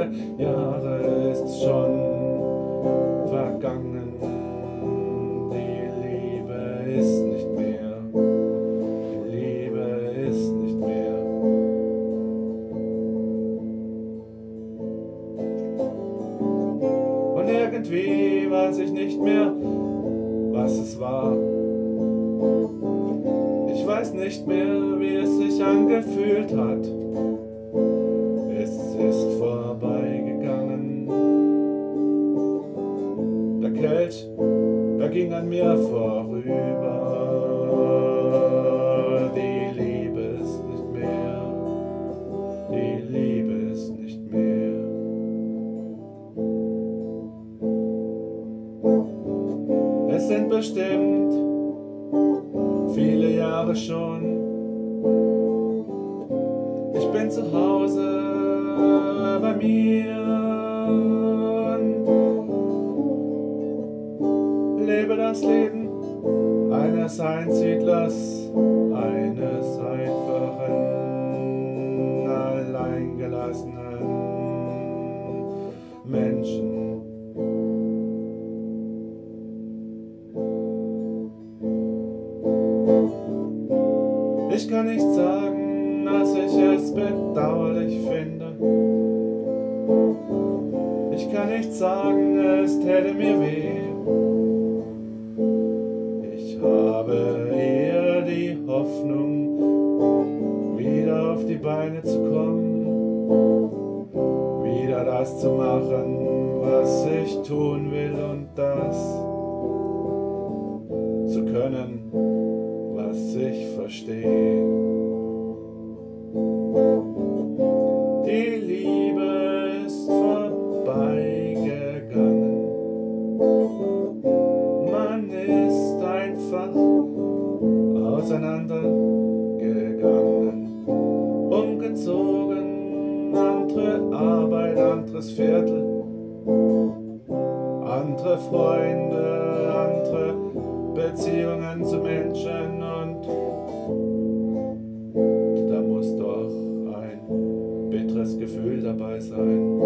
viele Jahre ist schon vergangen. Die Liebe ist nicht mehr. Die Liebe ist nicht mehr. Und irgendwie weiß ich nicht mehr, was es war. Ich weiß nicht mehr, wie es sich angefühlt hat. Kelch, der ging an mir vorüber. Die Liebe ist nicht mehr. Die Liebe ist nicht mehr. Es sind bestimmt viele Jahre schon. Ich bin zu Hause bei mir lebe das Leben eines Einsiedlers, eines einfachen, alleingelassenen Menschen. Ich kann nicht sagen, dass ich es bedauerlich finde. Ich kann nicht sagen, es täte mir weh. Das zu machen, was ich tun will und das zu können, was ich verstehe. Die Liebe ist vorbeigegangen. Man ist einfach auseinandergegangen, umgezogen, andere Arbeit, anderes Viertel, andere Freunde, andere Beziehungen zu Menschen und da muss doch ein bitteres Gefühl dabei sein.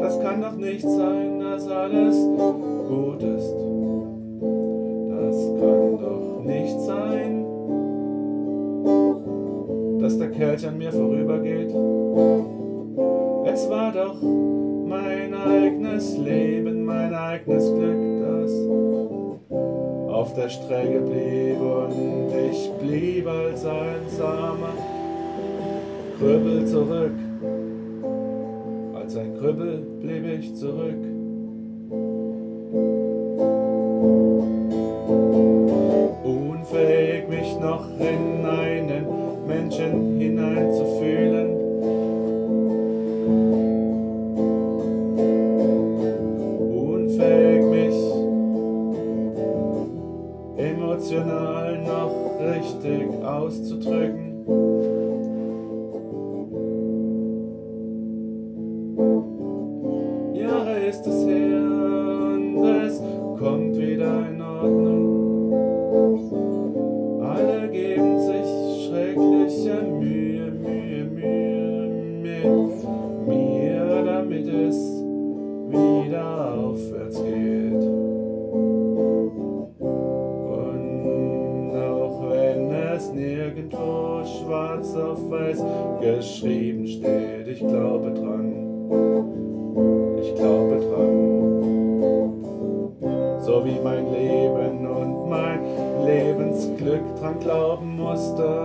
Das kann doch nicht sein, dass alles gut ist. Das kann doch nicht sein, dass der Kerl an mir vorübergeht. Es war doch mein eigenes Leben, mein eigenes Glück, das auf der Strecke blieb und ich blieb als einsamer Krüppel zurück. Als ein Krüppel blieb ich zurück. Unfähig mich noch in einen Menschen hineinzufühlen. Emotional noch richtig auszudrücken. Jahre ist es her weiß geschrieben steht, ich glaube dran. Ich glaube dran. So wie mein Leben und mein Lebensglück dran glauben musste,